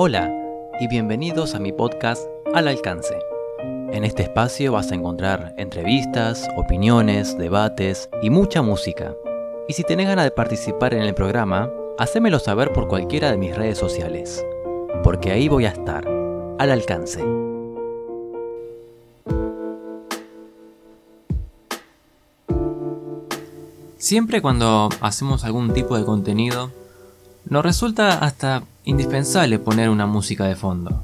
Hola y bienvenidos a mi podcast Al Alcance. En este espacio vas a encontrar entrevistas, opiniones, debates y mucha música. Y si tenés ganas de participar en el programa, hacémelo saber por cualquiera de mis redes sociales, porque ahí voy a estar, al alcance. Siempre cuando hacemos algún tipo de contenido, nos resulta hasta indispensable poner una música de fondo.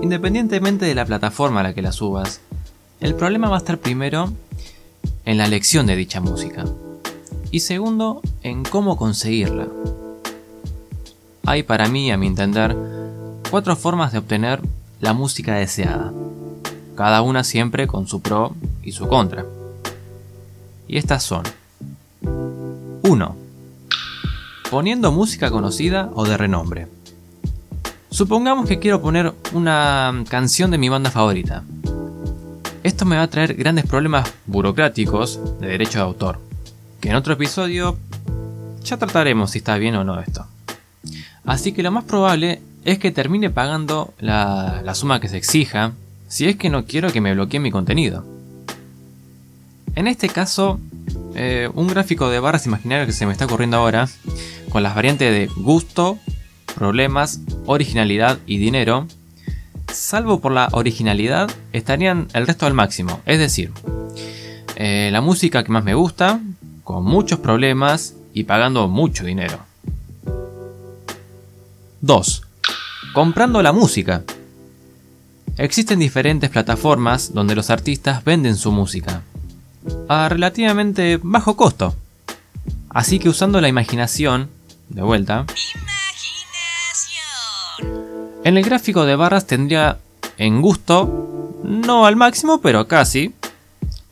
Independientemente de la plataforma a la que la subas, el problema va a estar primero en la elección de dicha música y segundo en cómo conseguirla. Hay para mí, a mi entender, cuatro formas de obtener la música deseada, cada una siempre con su pro y su contra. Y estas son 1 poniendo música conocida o de renombre. Supongamos que quiero poner una canción de mi banda favorita. Esto me va a traer grandes problemas burocráticos de derecho de autor, que en otro episodio ya trataremos si está bien o no esto. Así que lo más probable es que termine pagando la, suma que se exija si es que no quiero que me bloqueen mi contenido. En este caso, eh, un gráfico de barras imaginarias que se me está ocurriendo ahora con las variantes de gusto, problemas, originalidad y dinero, salvo por la originalidad, estarían el resto al máximo. Es decir, eh, la música que más me gusta, con muchos problemas y pagando mucho dinero. 2. Comprando la música. Existen diferentes plataformas donde los artistas venden su música a relativamente bajo costo. Así que usando la imaginación de vuelta. En el gráfico de barras tendría en gusto, no al máximo, pero casi.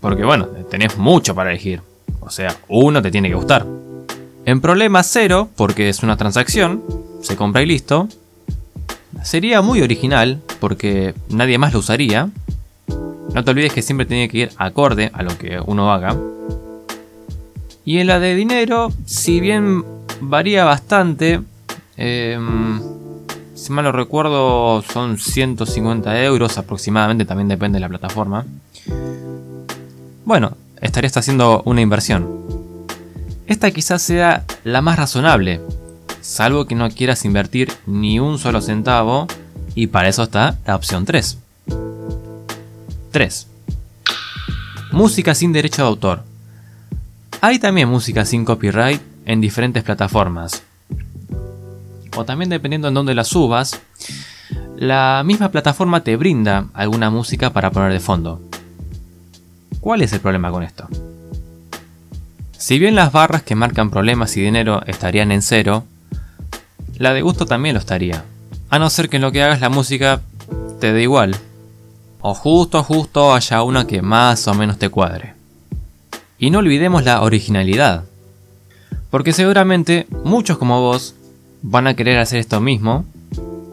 Porque bueno, tenés mucho para elegir. O sea, uno te tiene que gustar. En problema cero, porque es una transacción, se compra y listo. Sería muy original, porque nadie más lo usaría. No te olvides que siempre tiene que ir acorde a lo que uno haga. Y en la de dinero, si bien varía bastante. Em, si mal no recuerdo, son 150 euros aproximadamente, también depende de la plataforma. Bueno, estarías haciendo una inversión. Esta quizás sea la más razonable, salvo que no quieras invertir ni un solo centavo, y para eso está la opción 3. 3. Música sin derecho de autor. Hay también música sin copyright en diferentes plataformas. O también dependiendo en dónde la subas, la misma plataforma te brinda alguna música para poner de fondo. ¿Cuál es el problema con esto? Si bien las barras que marcan problemas y dinero estarían en cero, la de gusto también lo estaría. A no ser que en lo que hagas la música te dé igual. O justo, justo haya una que más o menos te cuadre. Y no olvidemos la originalidad. Porque seguramente muchos como vos van a querer hacer esto mismo,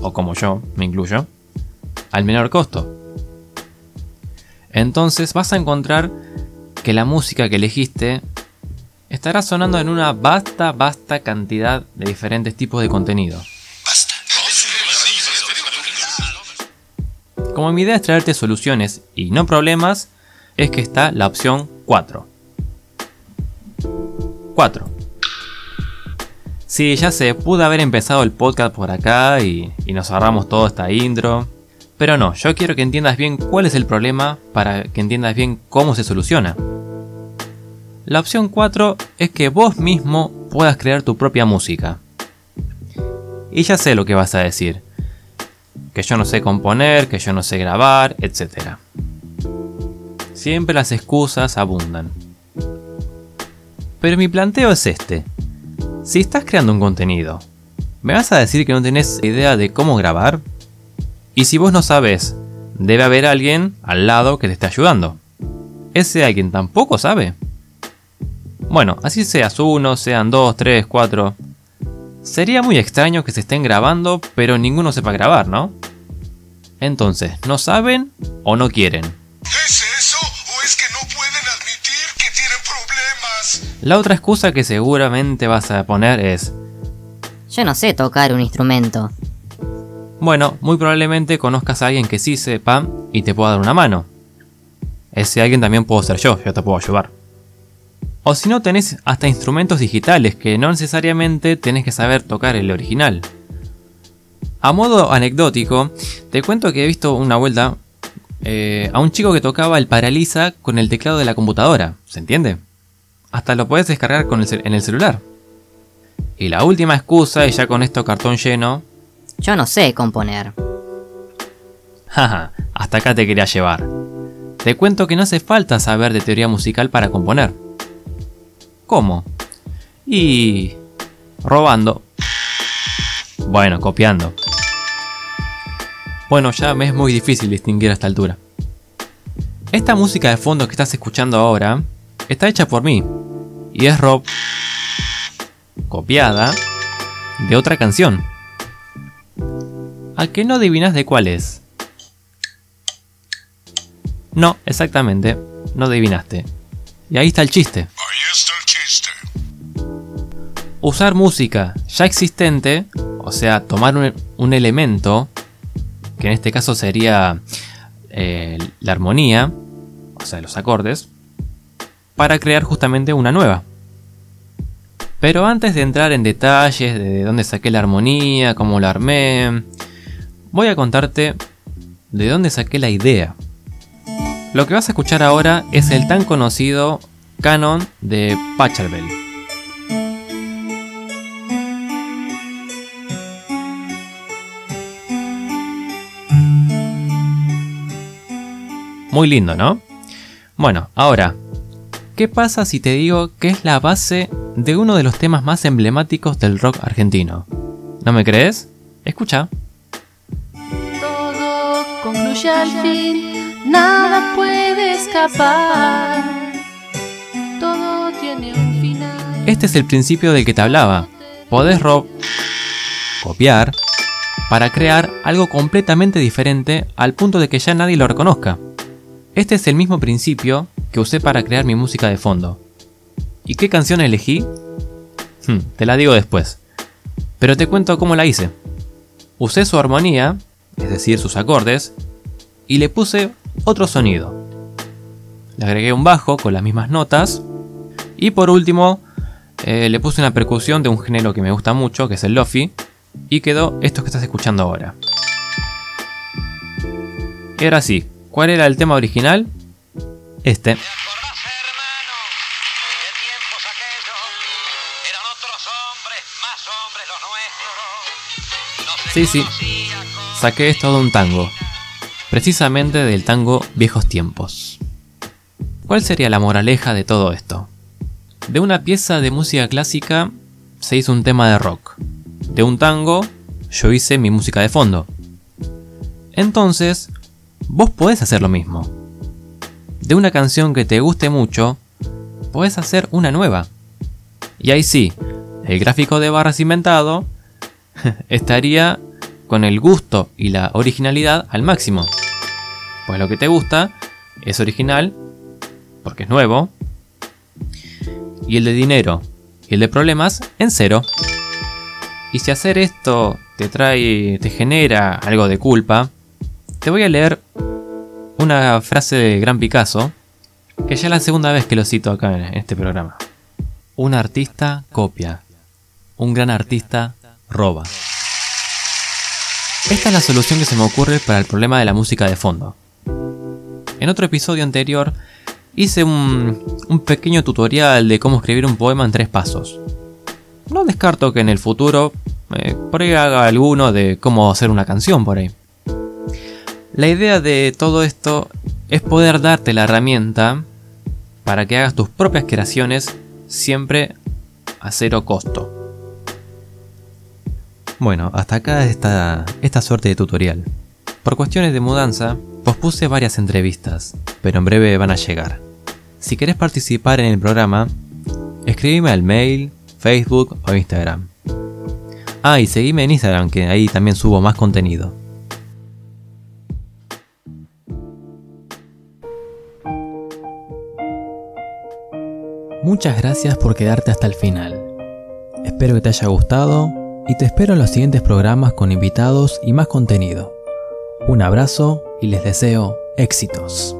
o como yo, me incluyo, al menor costo. Entonces vas a encontrar que la música que elegiste estará sonando en una vasta, vasta cantidad de diferentes tipos de contenido. Como mi idea es traerte soluciones y no problemas, es que está la opción 4. 4. Sí, ya sé, pude haber empezado el podcast por acá y, nos ahorramos toda esta intro. Pero no, yo quiero que entiendas bien cuál es el problema para que entiendas bien cómo se soluciona. La opción 4 es que vos mismo puedas crear tu propia música. Y ya sé lo que vas a decir. Que yo no sé componer, que yo no sé grabar, etc. Siempre las excusas abundan. Pero mi planteo es este. Si estás creando un contenido, ¿me vas a decir que no tenés idea de cómo grabar? Y si vos no sabes, debe haber alguien al lado que te esté ayudando. ¿Ese alguien tampoco sabe? Bueno, así seas uno, sean dos, tres, cuatro. Sería muy extraño que se estén grabando, pero ninguno sepa grabar, ¿no? Entonces, ¿no saben o no quieren? La otra excusa que seguramente vas a poner es... Yo no sé tocar un instrumento. Bueno, muy probablemente conozcas a alguien que sí sepa y te pueda dar una mano. Ese alguien también puedo ser yo, yo te puedo ayudar. O si no, tenés hasta instrumentos digitales que no necesariamente tenés que saber tocar el original. A modo anecdótico, te cuento que he visto una vuelta eh, a un chico que tocaba el paraliza con el teclado de la computadora, ¿se entiende? Hasta lo puedes descargar en el celular. Y la última excusa, y ya con esto cartón lleno. Yo no sé componer. Jaja, hasta acá te quería llevar. Te cuento que no hace falta saber de teoría musical para componer. ¿Cómo? Y... robando. Bueno, copiando. Bueno, ya me es muy difícil distinguir a esta altura. Esta música de fondo que estás escuchando ahora está hecha por mí y es rock copiada de otra canción. ¿A qué no adivinas de cuál es? No, exactamente, no adivinaste. Y ahí está el chiste. Ahí está el chiste. Usar música ya existente, o sea, tomar un elemento que en este caso sería eh, la armonía, o sea, los acordes, para crear justamente una nueva. Pero antes de entrar en detalles de dónde saqué la armonía, cómo la armé, voy a contarte de dónde saqué la idea. Lo que vas a escuchar ahora es el tan conocido canon de Pachelbel. Muy lindo, ¿no? Bueno, ahora, ¿qué pasa si te digo que es la base de uno de los temas más emblemáticos del rock argentino? ¿No me crees? Escucha. Todo concluye al fin, nada puede escapar. Todo tiene un final. Este es el principio del que te hablaba. Podés rob copiar para crear algo completamente diferente al punto de que ya nadie lo reconozca. Este es el mismo principio que usé para crear mi música de fondo. ¿Y qué canción elegí? Hmm, te la digo después. Pero te cuento cómo la hice. Usé su armonía, es decir, sus acordes, y le puse otro sonido. Le agregué un bajo con las mismas notas. Y por último, eh, le puse una percusión de un género que me gusta mucho, que es el lofi. Y quedó esto que estás escuchando ahora. Era así. ¿Cuál era el tema original? Este. Sí, sí. Saqué esto de un tango. Precisamente del tango Viejos Tiempos. ¿Cuál sería la moraleja de todo esto? De una pieza de música clásica se hizo un tema de rock. De un tango yo hice mi música de fondo. Entonces, vos podés hacer lo mismo. De una canción que te guste mucho, podés hacer una nueva. Y ahí sí, el gráfico de barras inventado estaría con el gusto y la originalidad al máximo. Pues lo que te gusta es original, porque es nuevo, y el de dinero y el de problemas en cero. Y si hacer esto te trae, te genera algo de culpa, te voy a leer una frase de Gran Picasso, que ya es la segunda vez que lo cito acá en este programa. Un artista copia, un gran artista roba. Esta es la solución que se me ocurre para el problema de la música de fondo. En otro episodio anterior hice un, pequeño tutorial de cómo escribir un poema en tres pasos. No descarto que en el futuro eh, por ahí haga alguno de cómo hacer una canción por ahí. La idea de todo esto es poder darte la herramienta para que hagas tus propias creaciones siempre a cero costo. Bueno, hasta acá está esta suerte de tutorial. Por cuestiones de mudanza, pospuse varias entrevistas, pero en breve van a llegar. Si querés participar en el programa, escríbeme al mail, Facebook o Instagram. Ah, y seguime en Instagram, que ahí también subo más contenido. Muchas gracias por quedarte hasta el final. Espero que te haya gustado y te espero en los siguientes programas con invitados y más contenido. Un abrazo y les deseo éxitos.